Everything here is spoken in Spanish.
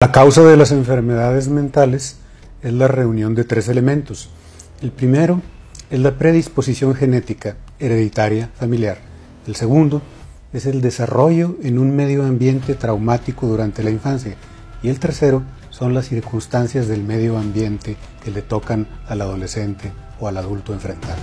La causa de las enfermedades mentales es la reunión de tres elementos. El primero es la predisposición genética hereditaria familiar. El segundo es el desarrollo en un medio ambiente traumático durante la infancia. Y el tercero son las circunstancias del medio ambiente que le tocan al adolescente o al adulto enfrentar.